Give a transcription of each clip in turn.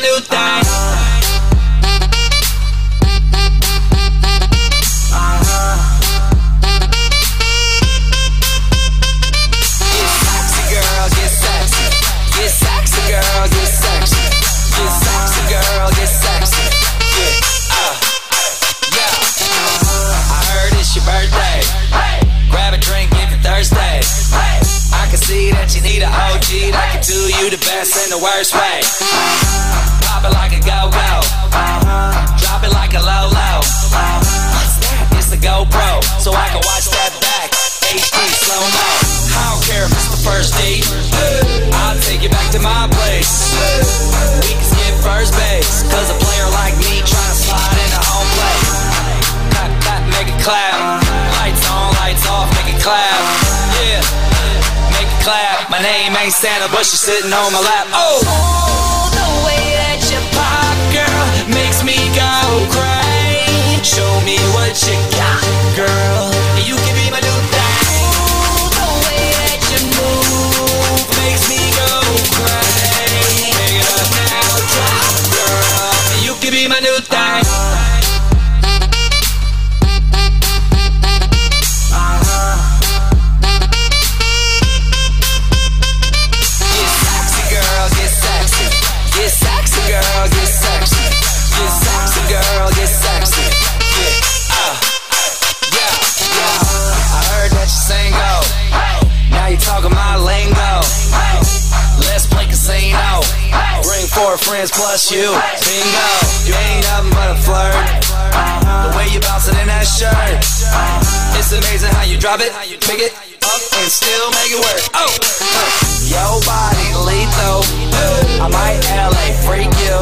new clap. Yeah, make it clap. My name ain't Santa, but she's sitting on my lap. Oh, oh the way that you pop, girl, makes me go crazy. Show me what you got, girl. friends plus you. Bingo, you ain't nothing but a flirt. Uh, the way you bouncing in that shirt, uh, it's amazing how you drop it, pick it up, and still make it work. Oh, uh. yo body lethal. I might LA freak you.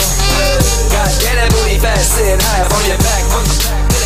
God damn that booty fast sitting high up on your back.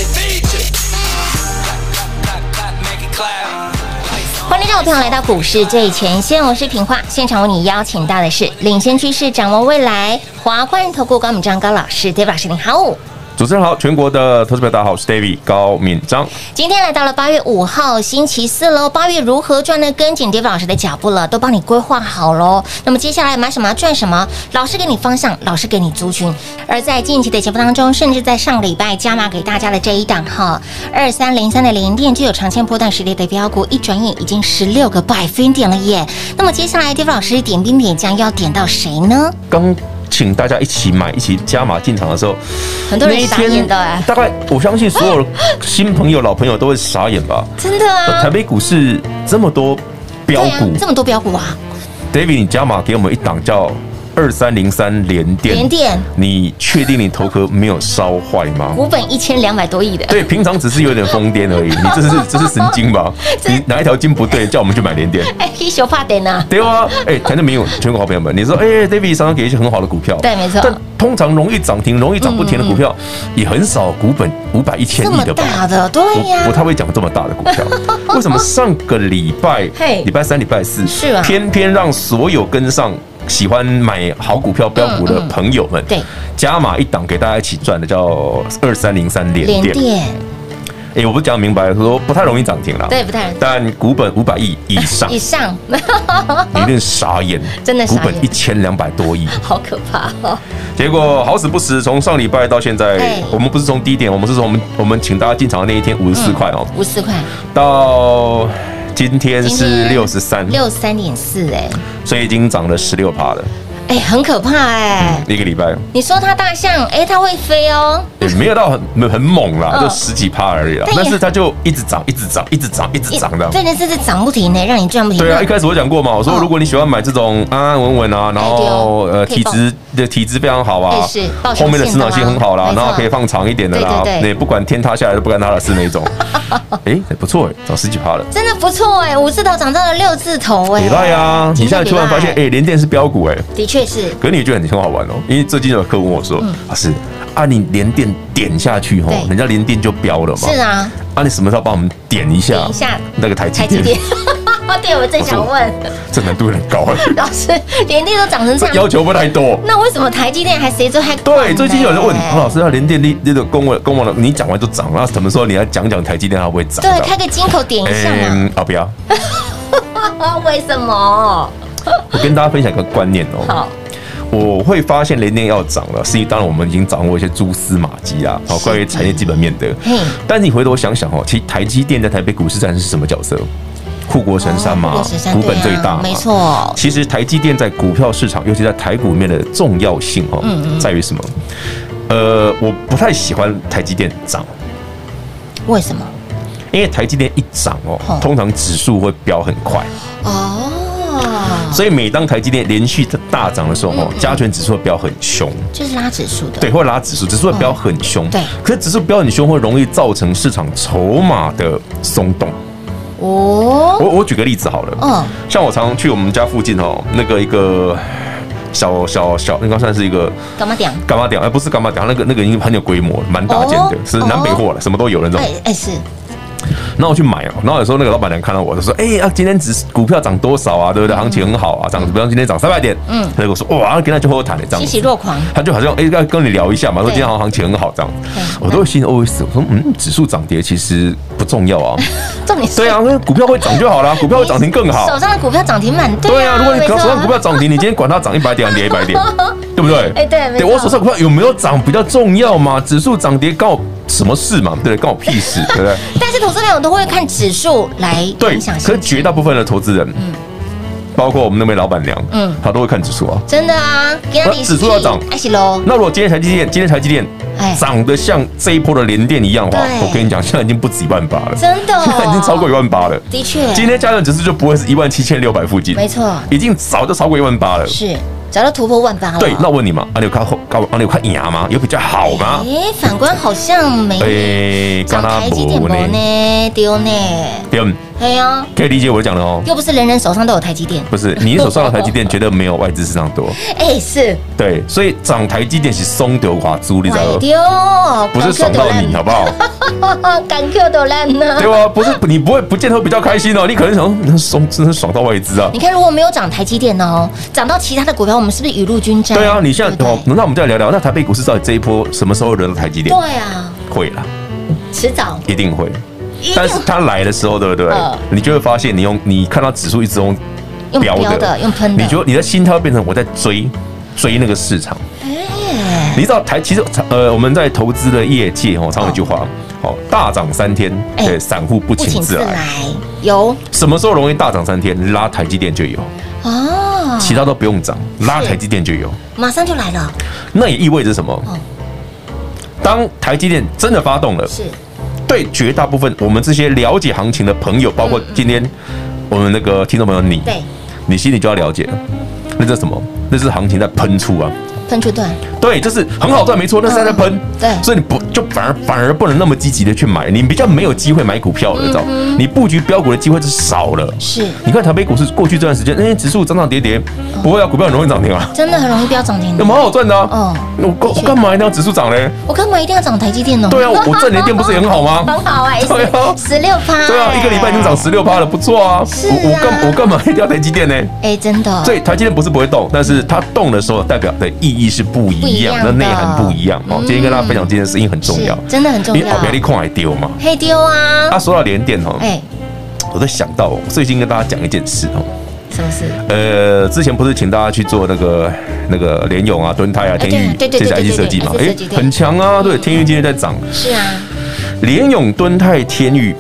欢迎众朋友来到股市最前线，我是平花，现场为你邀请到的是领先趋势、掌握未来华冠投顾高敏章高老师，David 老师，你好。主持人好，全国的投资者大家好，我是 David 高敏章。今天来到了八月五号星期四喽，八月如何赚呢？跟紧 David 老师的脚步了，都帮你规划好喽。那么接下来买什么赚什么，老师给你方向，老师给你族群。而在近期的节目当中，甚至在上礼拜加码给大家的这一档哈，二三零三的联电就有长线波段实力的标股，一转眼已经十六个百分点了耶。那么接下来 David 老师点兵点将要点到谁呢？刚。请大家一起买，一起加码进场的时候，很多人傻眼的哎。大概我相信所有 新朋友、老朋友都会傻眼吧？真的啊！台北股市这么多标股，这么多标股啊！David，你加码给我们一档叫。二三零三联电，联电，你确定你头壳没有烧坏吗？股本一千两百多亿的，对，平常只是有点疯癫而已。你这是这是神经吧？你哪一条筋不对，叫我们去买联电？哎，一手怕点呐。对啊，哎，台中没有全国好朋友们，你说，哎，David 常常给一些很好的股票，对，没错。但通常容易涨停、容易涨不停的股票，也很少股本五百、一千亿的吧？大的，对呀，不太会讲这么大的股票。为什么上个礼拜，礼拜三、礼拜四，是啊，偏偏让所有跟上？喜欢买好股票标股的朋友们，对，加码一档给大家一起赚的，叫二三零三连电。哎，我不讲明白，说不太容易涨停了，对，不太。但股本五百亿以上，以上，你一定傻眼，真的，股本一千两百多亿，好可怕。哦。结果好死不死，从上礼拜到现在，我们不是从低点，我们是从我们我们请大家进场的那一天五十四块哦，五十四块。到。今天是六十三，六十三点四哎，所以已经涨了十六趴了。哎，很可怕哎！一个礼拜，你说它大象，哎，它会飞哦，也没有到很很猛啦，就十几趴而已啦。但是它就一直涨，一直涨，一直涨，一直涨的。这件事是涨不停呢，让你赚不停。对啊，一开始我讲过嘛，我说如果你喜欢买这种安安稳稳啊，然后呃体质的体质非常好啊，后面的成长性很好啦，然后可以放长一点的啦，那不管天塌下来都不干他的事那种。哎，不错哎，涨十几趴了，真的不错哎，五字头涨到了六字头哎，厉害啊！你现在突然发现哎，联电是标股哎，的确是。可是你觉得很很好玩哦，因为最近有客问我说，老师啊，你连电点下去吼，人家连电就标了嘛？是啊，啊，你什么时候帮我们点一下？点一下那个台积电。对，我正想问，这难度很高。老师，连电都涨成这样，要求不太多。那为什么台积电还谁做还？对，最近有人问老师，要连电你那个公文公文你讲完就涨，了什么时候你要讲讲台积电它会不会涨？对，开个金口点一下嘛。啊，不要。为什么？我跟大家分享一个观念哦。好。我会发现联电要涨了，是因为当然我们已经掌握一些蛛丝马迹啊，好，关于产业基本面的。嗯。但是你回头想想哦，其实台积电在台北股市站是什么角色？护国神山嘛，股本最大，没错。其实台积电在股票市场，尤其在台股里面的重要性哦，在于什么？呃，我不太喜欢台积电涨。为什么？因为台积电一涨哦，通常指数会飙很快哦。所以每当台积电连续的大涨的时候哦，加权指数会飙很凶，就是拉指数的，对，会拉指数，指数会飙很凶。对，可是指数飙很凶，会容易造成市场筹码的松动。哦，我我举个例子好了，嗯，像我常常去我们家附近哦，那个一个小小小，应该算是一个干嘛店，干嘛店，哎，不是干嘛店，那个那个已经很有规模，蛮大件的，是南北货了，什么都有那种，哎哎是。那我去买哦，然后有时候那个老板娘看到我，就说：“哎呀，今天只股票涨多少啊？对不对？行情很好啊，涨，比方今天涨三百点。”嗯，他就跟我说：“哇，跟他就和谈的这样。”欣喜若狂，他就好像哎要跟你聊一下嘛，说今天好像行情很好这样。我都会心里 OS，我说：“嗯，指数涨跌其实不重要啊，重点是对啊，股票会涨就好了，股票会涨停更好。手上的股票涨停蛮对。对啊，如果你手上股票涨停，你今天管它涨一百点跌一百点，对不对？哎对，对我手上股票有没有涨比较重要嘛？指数涨跌高。什么事嘛？对，关我屁事，对不对？但是投资人我都会看指数来影响。可是绝大部分的投资人，嗯，包括我们那位老板娘，嗯，他都会看指数啊。真的啊，指数要涨，那如果今天台积电，今天台积电哎。涨得像这一波的联电一样的话，我跟你讲，现在已经不止一万八了，真的，现 在已经超过一万八了。的确，今天加权指数就不会是一万七千六百附近，没错，已经早就超过一万八了。是。找到突破万八了。对，那我问你嘛，啊，你有看后高，啊，你有看牙吗？有比较好吗？哎，反观好像没。哎，刚刚台积电呢？丢呢？丢。对呀，可以理解我讲的哦。又不是人人手上都有台积电。不是，你手上的台积电绝对没有外资市场多。哎，是。对，所以涨台积电是松丢华租，你知道吗？不是爽到你，好不好？敢 Q 都烂呢。对啊，不是你不会不见得会比较开心哦，你可能想那松真的爽到外资啊。你看，如果没有涨台积电哦，涨到其他的股票，我们是不是雨露均沾？对啊，你现在哦，那我们再聊聊，那台北股市到底这一波什么时候轮到台积电？对啊，会啦，迟早一定会。但是它来的时候，对不对？你就会发现，你用你看到指数一直用飙的，用喷的，你觉得你的心态会变成我在追追那个市场。哎，你知道台其实呃，我们在投资的业界哦，常有一句话，哦，大涨三天，对，散户不请自来。有什么时候容易大涨三天？拉台积电就有。哦，其他都不用涨，拉台积电就有，马上就来了。那也意味着什么？当台积电真的发动了，是对绝大部分我们这些了解行情的朋友，包括今天我们那个听众朋友你，你心里就要了解了，那是什么？那是行情在喷出啊。分区段，对，就是很好赚，没错，那是在喷，对，所以你不就反而反而不能那么积极的去买，你比较没有机会买股票了，知道？你布局标股的机会是少了。是，你看台北股市过去这段时间，那些指数涨涨跌跌，不会啊，股票很容易涨停啊，真的很容易飙涨停，有蛮好赚的啊。嗯，我干我干嘛一定要指数涨嘞？我干嘛一定要涨台积电呢？对啊，我赚联电不是也很好吗？很好哎，对啊，十六趴，对啊，一个礼拜已经涨十六趴了，不错啊。是啊，我干我干嘛一定要台积电呢？哎，真的。所以台积电不是不会动，但是它动的时候代表的意义是不一样。一样的内涵不一样哦。今天跟大家分享这件事情很重要，真的很重要。你好，别你空还丢嘛？黑丢啊！他说到联电哦，哎，我在想到最近跟大家讲一件事哦。什么事？呃，之前不是请大家去做那个那个联咏啊、敦泰啊、天宇，这些 IC 设计嘛？哎，很强啊！对，天宇今天在涨。是啊，联咏、敦泰、天钰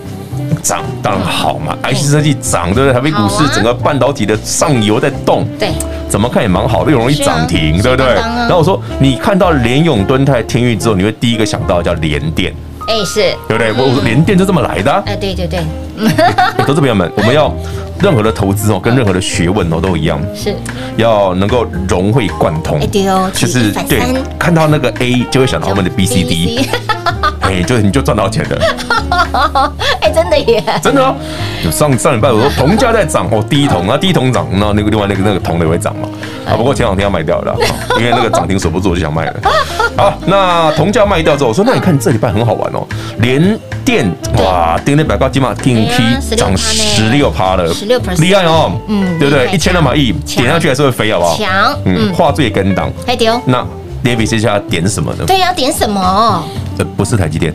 涨，当然好嘛。IC 设计涨，对不对？台北股市整个半导体的上游在动，对，怎么看也蛮好的，又容易涨停，对不对？然后我说，你看到联永、敦泰、天钰之后，你会第一个想到叫联电。哎，是对不对？我联电就这么来的。哎，对对对。投资朋友们，我们要任何的投资哦，跟任何的学问哦都一样，是要能够融会贯通。哎，对哦，就是对，看到那个 A 就会想到后面的 B、C、D。哎，就你就赚到钱了。哎，真的耶，真的哦。上上礼拜我说铜价在涨哦，第一铜啊，第一铜涨，那那个另外那个那个铜的也会涨嘛。啊，不过前两天要卖掉了，因为那个涨停守不住，我就想卖了。好，那铜价卖掉之后，我说那你看这礼拜很好玩哦，连电哇，电电百高金马电梯涨十六趴了，十六厉害哦，嗯，对不对？一千两百亿点上去还是会飞，好不好？强，嗯，画最跟档，还丢。那 David 接下来点什么呢？对呀，点什么？呃，不是台积电，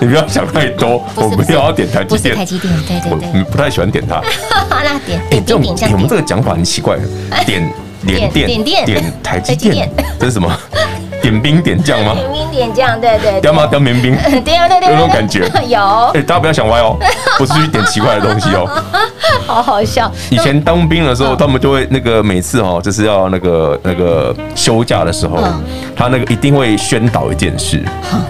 你不要想太多，我不要要点台积电，台积电，对对对，我不太喜欢点它。那点，哎，这种我们这个讲法很奇怪，点 点电，点点台积电，这是什么？点兵点将吗？点兵点将，对对。雕吗？雕民兵。对对对，有那种感觉。有。哎，大家不要想歪哦，不是去点奇怪的东西哦。好好笑。以前当兵的时候，他们就会那个每次哦，就是要那个那个休假的时候，他那个一定会宣导一件事，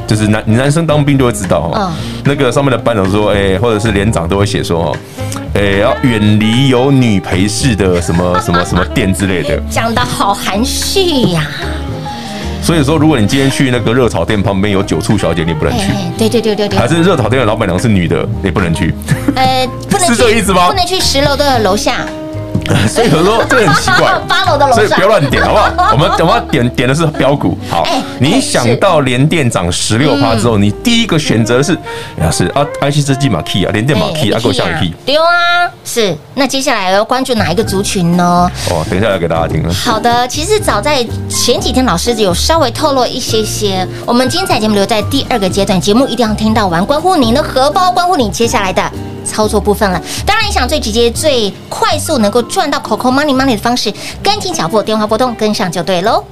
就是男男生当兵就会知道哦，那个上面的班长说，哎，或者是连长都会写说哦，哎，要远离有女陪侍的什么 什么什么店之类的。讲的好含蓄呀。所以说，如果你今天去那个热炒店旁边有酒醋小姐，你不能去。对对对对对。还是热炒店的老板娘是女的，你不能去。呃，不能去。是这个意思吗？不能去十楼的楼下。所以说这个很奇怪，八楼的楼上，所以不要乱点，好不好？我们我们要点点的是标股。好，你想到联电涨十六趴之后，你第一个选择是，是啊，IC 设计马 key 啊，联电马 key 啊，给我下个 key。对啊，是。那接下来要关注哪一个族群呢？哦，等一下要给大家听了。好的，其实早在前几天，老师有稍微透露一些些。我们精彩节目留在第二个阶段，节目一定要听到完，关乎您的荷包，关乎你接下来的。操作部分了，当然你想最直接、最快速能够赚到 COCO money money 的方式，跟紧脚步，电话拨通跟上就对喽。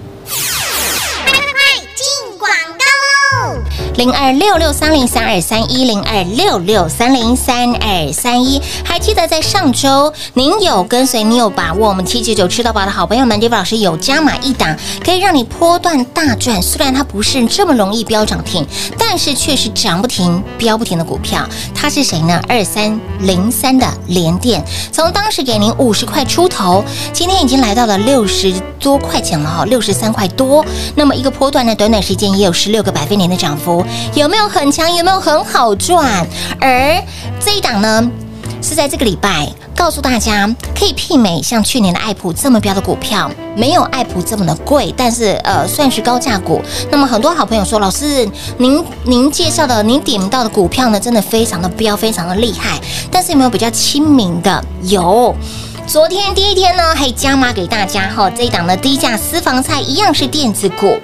零二六六三零三二三一零二六六三零三二三一，还记得在上周您有跟随，你有把握，我们七九九吃到饱的好朋友们，David 老师有加码一档，可以让你波段大赚。虽然它不是这么容易飙涨停，但是却是涨不停、飙不停的股票。它是谁呢？二三零三的联电，从当时给您五十块出头，今天已经来到了六十多块钱了哈，六十三块多。那么一个波段呢，短短时间也有十六个百分点的涨幅。有没有很强？有没有很好赚？而这一档呢，是在这个礼拜告诉大家，可以媲美像去年的爱普这么标的股票，没有爱普这么的贵，但是呃算是高价股。那么很多好朋友说，老师，您您介绍的、您点到的股票呢，真的非常的标，非常的厉害。但是有没有比较亲民的？有。昨天第一天呢，还加码给大家哈，这一档的低价私房菜一样是电子股，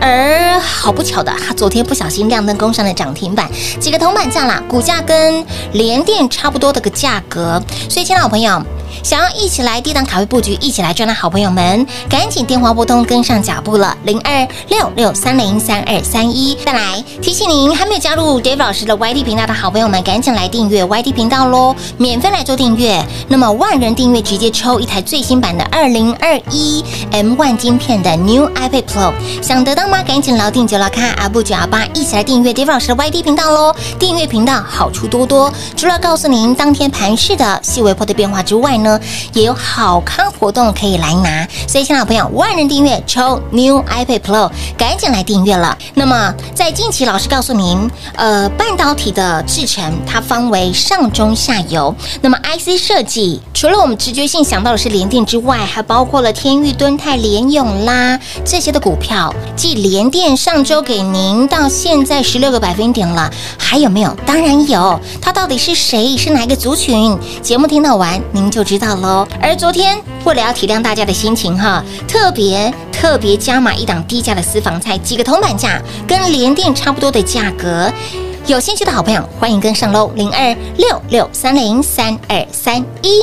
而好不巧的，它昨天不小心亮灯攻上了涨停板，几个铜板价啦，股价跟联电差不多的个价格，所以，亲爱的朋友。想要一起来低档卡位布局，一起来赚的好朋友们，赶紧电话拨通跟上脚步了，零二六六三零三二三一。再来提醒您，还没有加入 David 老师的 YT 频道的好朋友们，赶紧来订阅 YT 频道喽，免费来做订阅。那么万人订阅直接抽一台最新版的二零二一 M1 晶片的 New iPad Pro，想得到吗？赶紧牢定九老看阿布九阿八，一起来订阅 d a v i 老师的 YT 频道喽！订阅频道好处多多，除了告诉您当天盘势的细微波的变化之外呢。也有好康活动可以来拿，所以，亲爱的朋友，万人订阅抽 New iPad Pro，赶紧来订阅了。那么，在近期，老师告诉您，呃，半导体的制程它分为上中下游。那么，IC 设计除了我们直觉性想到的是联电之外，还包括了天钰、敦泰、联咏啦这些的股票。继联电上周给您到现在十六个百分点了，还有没有？当然有。它到底是谁？是哪一个族群？节目听到完，您就知道喽。而昨天为了要体谅大家的心情哈，特别特别加码一档低价的私房菜，几个铜板价跟联电差不多的价格，有兴趣的好朋友欢迎跟上喽，零二六六三零三二三一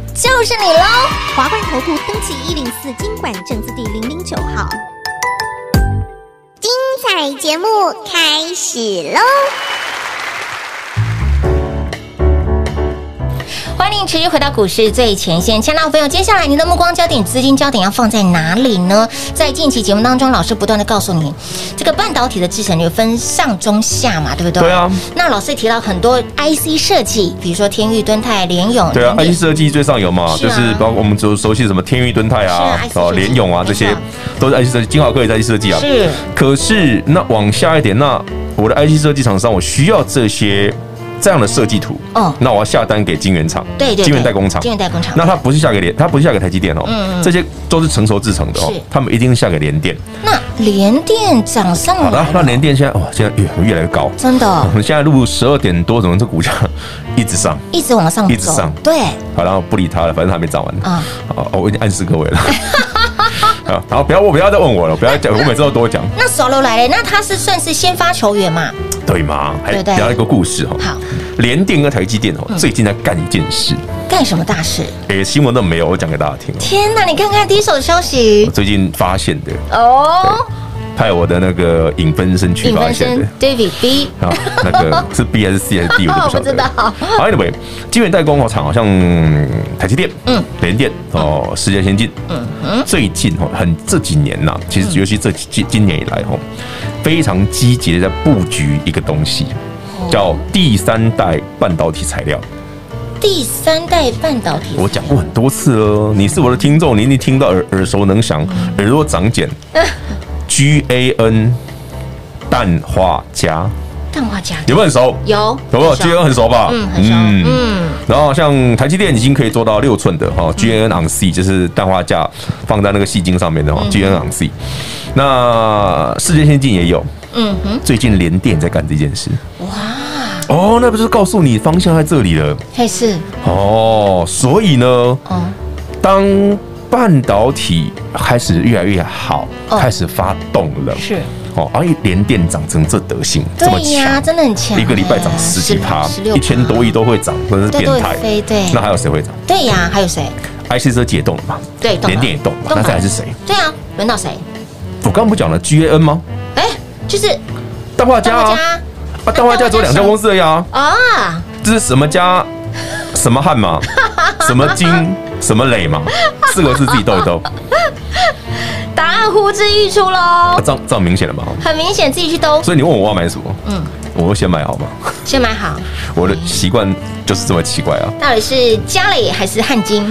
就是你喽！华冠投顾登记一零四经管证字第零零九号，精彩节目开始喽！欢迎持续回到股市最前线，亲爱的朋友，接下来您的目光焦点、资金焦点要放在哪里呢？在近期节目当中，老师不断的告诉你，这个半导体的制程有分上中下嘛，对不对？对啊。那老师提到很多 IC 设计，比如说天域、敦泰、联咏。对啊，IC 设计最上游嘛，就是包括我们就熟悉什么天域、敦泰啊，哦，联咏啊，这些都是 IC 设计，金豪科也在 IC 设计啊。是。可是那往下一点，那我的 IC 设计厂商，我需要这些。这样的设计图，哦，那我要下单给晶圆厂，对对，晶圆代工厂，晶圆代工厂，那它不是下给联，它不是下给台积电哦，嗯，这些都是成熟制成的哦，他们一定是下给联电。那联电涨上来，好的，那联电现在哇，现在越越来越高，真的。我 们现在录十二点多，怎么这股价一直上，一直往上，一直上，对。好，然后不理他了，反正他还没涨完。啊。好，我已经暗示各位了。好，不要我不要再问我了，不要讲，我每次都多讲。那手楼来了，那他是算是先发球员嘛？对吗？还聊一个故事哈。好，联电跟台积电哦，最近在干一件事。干什么大事？哎，新闻都没有，我讲给大家听。天哪，你看看第一手消息。我最近发现的哦，派我的那个影分身去发现的。David B。啊，那个 是 B 还是 C 还是 D？我不知道。好，Anyway，晶圆代工厂好像台积电、嗯，联电哦，世界先进，嗯嗯，最近哦，很这几年呐，其实尤其这今今年以来哦。非常积极的在布局一个东西，叫第三代半导体材料。第三代半导体，我讲过很多次了。你是我的听众，你一定听到耳耳熟能详，耳朵长茧。GAN 氮化镓，氮化镓有没有很熟？有，有没有？GAN 很熟吧？嗯，很熟。嗯，然后像台积电已经可以做到六寸的哈，GAN on C 就是氮化镓放在那个细晶上面的哈，GAN on C。那世界先进也有，嗯哼，最近联电在干这件事，哇，哦，那不是告诉你方向在这里了？还是。哦，所以呢，哦，当半导体开始越来越好，开始发动了，是哦，而且联电涨成这德性，这么强，真的很强，一个礼拜涨十几趴，一千多亿都会涨，真是变态，对，那还有谁会涨？对呀，还有谁？IC 车解冻了嘛？对，联电也动了，那再来是谁？对啊，轮到谁？我刚刚不讲了 GAN 吗？哎，就是大画家啊！啊，氮化镓只有两家公司的呀！啊，这是什么家？什么汉嘛？什么金？什么磊嘛？四个字自己斗一斗。答案呼之欲出喽！这样这样明显了吧？很明显，自己去兜。所以你问我我要买什么？嗯，我会先买好吗？先买好。我的习惯就是这么奇怪啊！到底是家里还是汗巾？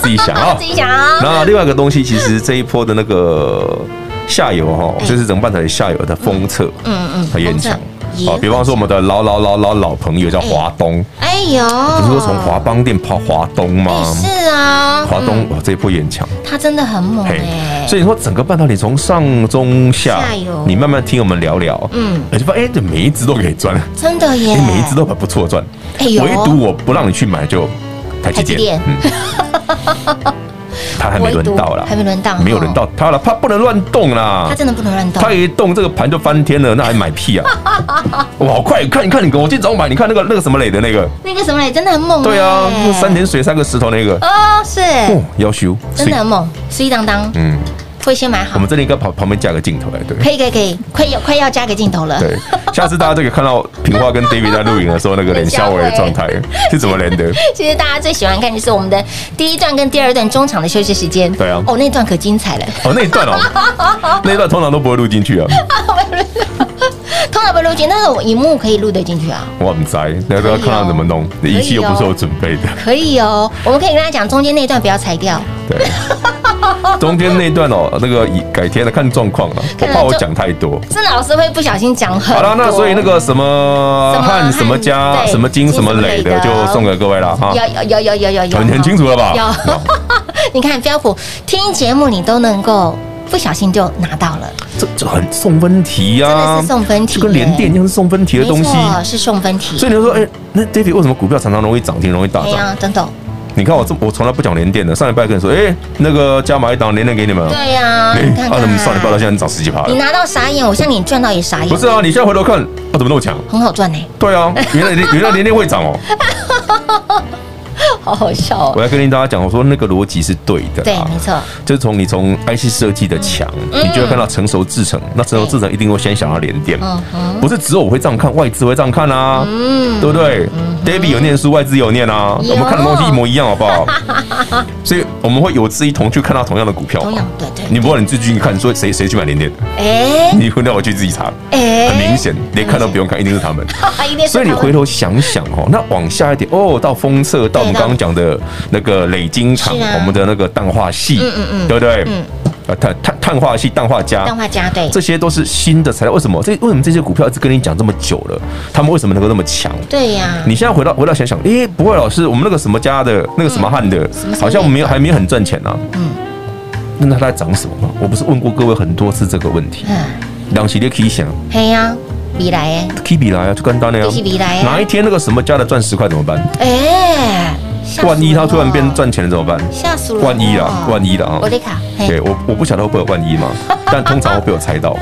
自己想啊，自己想啊。那另外一个东西，其实这一波的那个。下游哈，就是整个半导体下游的封测，嗯嗯，很强。好，比方说我们的老老老老老朋友叫华东，哎呦，不是说从华邦店跑华东吗？是啊，华东哇，这一波也很强，他真的很猛哎。所以说整个半导体从上中下，你慢慢听我们聊聊，嗯，你就发现哎，这每一只都可以赚，真的耶，每一只都很不错赚。唯独我不让你去买就台积电，嗯。他还没轮到啦，还没轮到，没有轮到他了，他不能乱动啦，他真的不能乱动，他一动这个盘就翻天了，那还买屁啊？哇，好快，看，你看，你给，我今早买，你看那个那个什么磊的那个，那个什么磊真的很猛，对啊，三点水三个石头那个，哦，是，哦，要修，真的很猛，水当当，嗯。会先买好，我们这里应该旁旁边加个镜头来，对，可以可以可以，快要快要加个镜头了。对，下次大家就可以看到平花跟 David 在录影的时候，那个连肖伟的状态 是怎么连的。其实大家最喜欢看就是我们的第一段跟第二段中场的休息时间。对啊，哦，那段可精彩了。哦，那一段哦，那一段通常都不会录进去啊。通常不会录进，但是我荧幕可以录得进去啊。我很在，那个看他怎么弄，仪器又不是我准备的。可以哦，我们可以跟他讲中间那段不要裁掉。对。中间那段哦，那个改天了看状况了，我怕我讲太多，真的老师会不小心讲很多。好了，那所以那个什么汉什么家什么金什么磊的，就送给各位了哈。有有有有有有，很很清楚了吧？有。你看标普听节目，你都能够不小心就拿到了，这这很送分题呀，真的是送分题，跟联电一样是送分题的东西，是送分题。所以你就说，哎，那 David 为什么股票常常容易涨停，容易大涨？等等。你看我这我从来不讲连电的，上礼拜跟你说，哎，那个加码一档连电给你们。对呀，你看，啊，怎么上礼拜到现在涨十几趴？你拿到傻眼，我像你赚到也傻眼。不是啊，你现在回头看，啊，怎么那么强？很好赚呢。对啊，原来原来连电会涨哦。好好笑哦！我要跟大家讲，我说那个逻辑是对的，对，没错，就是从你从 IC 设计的强，你就会看到成熟制程，那成熟制程一定会先想要联电，不是只有我会这样看，外资会这样看啊，对不对？David 有念书，外资有念啊，我们看的东西一模一样，好不好？所以我们会有志一同去看到同样的股票，同样，对对。你不管你自己去看，说谁谁去买联电，哎，你会让我去自己查，哎，很明显，连看都不用看，一定是他们，所以你回头想想哦，那往下一点哦，到封测，到我们刚刚。讲的那个磊晶厂，我们的那个氮化系，嗯嗯嗯，对不对？嗯，碳碳碳化系、氮化镓、氮化镓，对，这些都是新的材料。为什么？这为什么这些股票一直跟你讲这么久了？他们为什么能够那么强？对呀。你现在回到回到想想，诶，不会，老师，我们那个什么家的那个什么汉的，好像没有还没有很赚钱呢。嗯，那它在涨什么吗？我不是问过各位很多次这个问题。嗯，两系列可以想。嘿呀。比来诶，可以比来啊，就简单的呀。哪一天那个什么家的赚十块怎么办？哎。万一他突然变赚钱了怎么办？吓死了！万一啊，万一的啊！我的卡，对我我不晓得会不会有万一嘛，但通常会被我猜到嘛。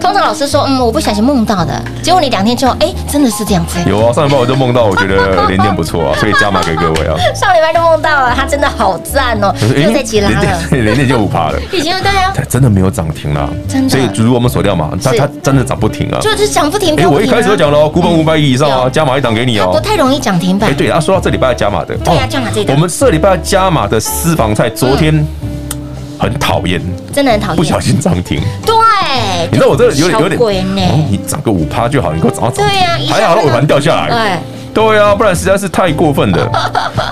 通常老师说，嗯，我不小心梦到的，结果你两天之后，哎，真的是这样子。有啊，上礼拜我就梦到，我觉得连电不错啊，所以加码给各位啊。上礼拜就梦到了，他真的好赞哦，又在起来了，连电 就五趴了，已经对啊，真的没有涨停了，真的。所以如果我们锁掉嘛，它它真的涨不停啊，就是涨不停。哎，我一开始就讲了，股本五百亿以上啊，加码一档给你哦。不太容易涨停板。哎，对，他说到这礼拜要加码的，对呀，加码这档。我们这礼拜加码的私房菜，昨天很讨厌，真的很讨厌，不小心涨停。对，你知道我这有点有点，你涨个五趴就好，你给我涨到涨。对呀，还好尾盘掉下来。对，对啊，不然实在是太过分了。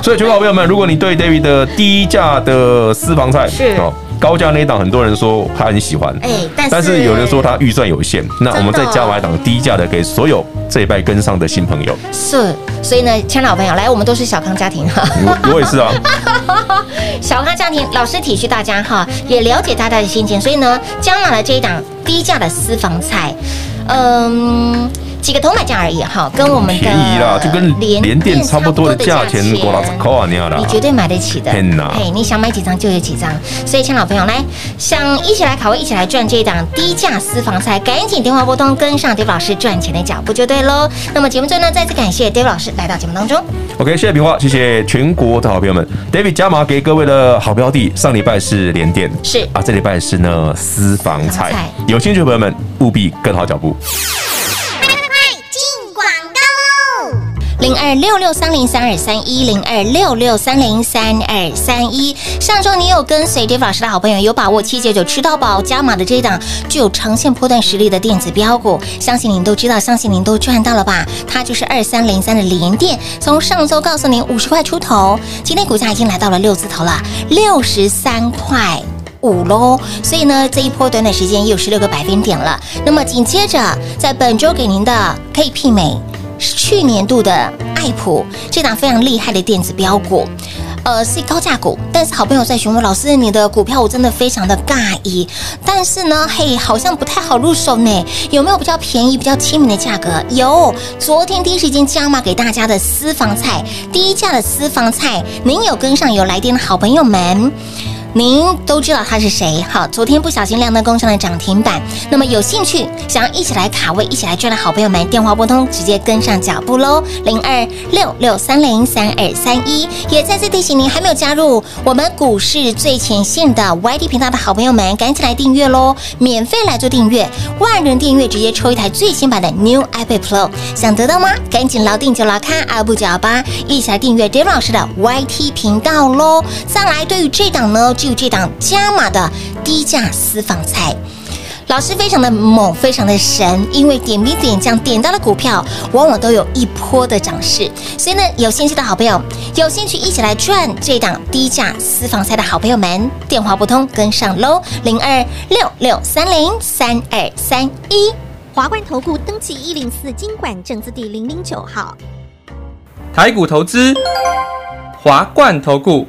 所以，全国好朋友们，如果你对 David 的低价的私房菜是哦。高价那一档，很多人说他很喜欢，哎，但是有人说他预算有限，那我们再加码一档低价的，给所有这一拜跟上的新朋友。是，所以呢，亲爱的朋友，来，我们都是小康家庭哈，我我也是啊，小康家庭，老师体恤大家哈，也了解大家的心情，所以呢，加码了这一档低价的私房菜，嗯。几个铜板价而已哈，跟我们的便宜啦，就跟联联电差不多的价钱，你绝对买得起的。天哪，嘿，你想买几张就有几张。所以，亲老朋友来，想一起来卡位，一起来赚这一档低价私房菜，赶紧电话拨通，跟上 David 老师赚钱的脚步就对喽。那么节目最后呢，再次感谢 David 老师来到节目当中。OK，谢谢平花，谢谢全国的好朋友们。David 加码给各位的好标的，上礼拜是联电，是啊，这礼拜是呢私房菜。有兴趣的朋友们务必跟好脚步。零二六六三零三二三一零二六六三零三二三一。上周你有跟随 David 老师的好朋友，有把握七九九吃到饱加码的这一档具有长线波段实力的电子标股，相信您都知道，相信您都赚到了吧？它就是二三零三的联电，从上周告诉您五十块出头，今天股价已经来到了六字头了，六十三块五喽。所以呢，这一波短短时间也有十六个百分点了。那么紧接着在本周给您的可以媲美。去年度的爱普这档非常厉害的电子标股，呃，是高价股，但是好朋友在询问老师，你的股票我真的非常的尬意，但是呢，嘿，好像不太好入手呢，有没有比较便宜、比较亲民的价格？有，昨天第一时间加码给大家的私房菜，低价的私房菜，您有跟上有来电的好朋友们。您都知道他是谁？好，昨天不小心亮灯攻上了涨停板。那么有兴趣想要一起来卡位、一起来赚的好朋友们，电话拨通，直接跟上脚步喽，零二六六三零三二三一。也再次提醒您，还没有加入我们股市最前线的 YT 频道的好朋友们，赶紧来订阅喽，免费来做订阅，万人订阅直接抽一台最新版的 New iPad Pro，想得到吗？赶紧牢定就牢看，阿布九幺八，一起来订阅 David 老师的 YT 频道喽。再来，对于这档呢，就这档加码的低价私房菜。老师非常的猛，非常的神，因为点兵点将点到的股票，往往都有一波的涨势。所以呢，有兴趣的好朋友，有兴趣一起来赚这档低价私房菜的好朋友们，电话不通跟上喽，零二六六三零三二三一，华冠投顾登记一零四经管证字第零零九号，台股投资，华冠投顾。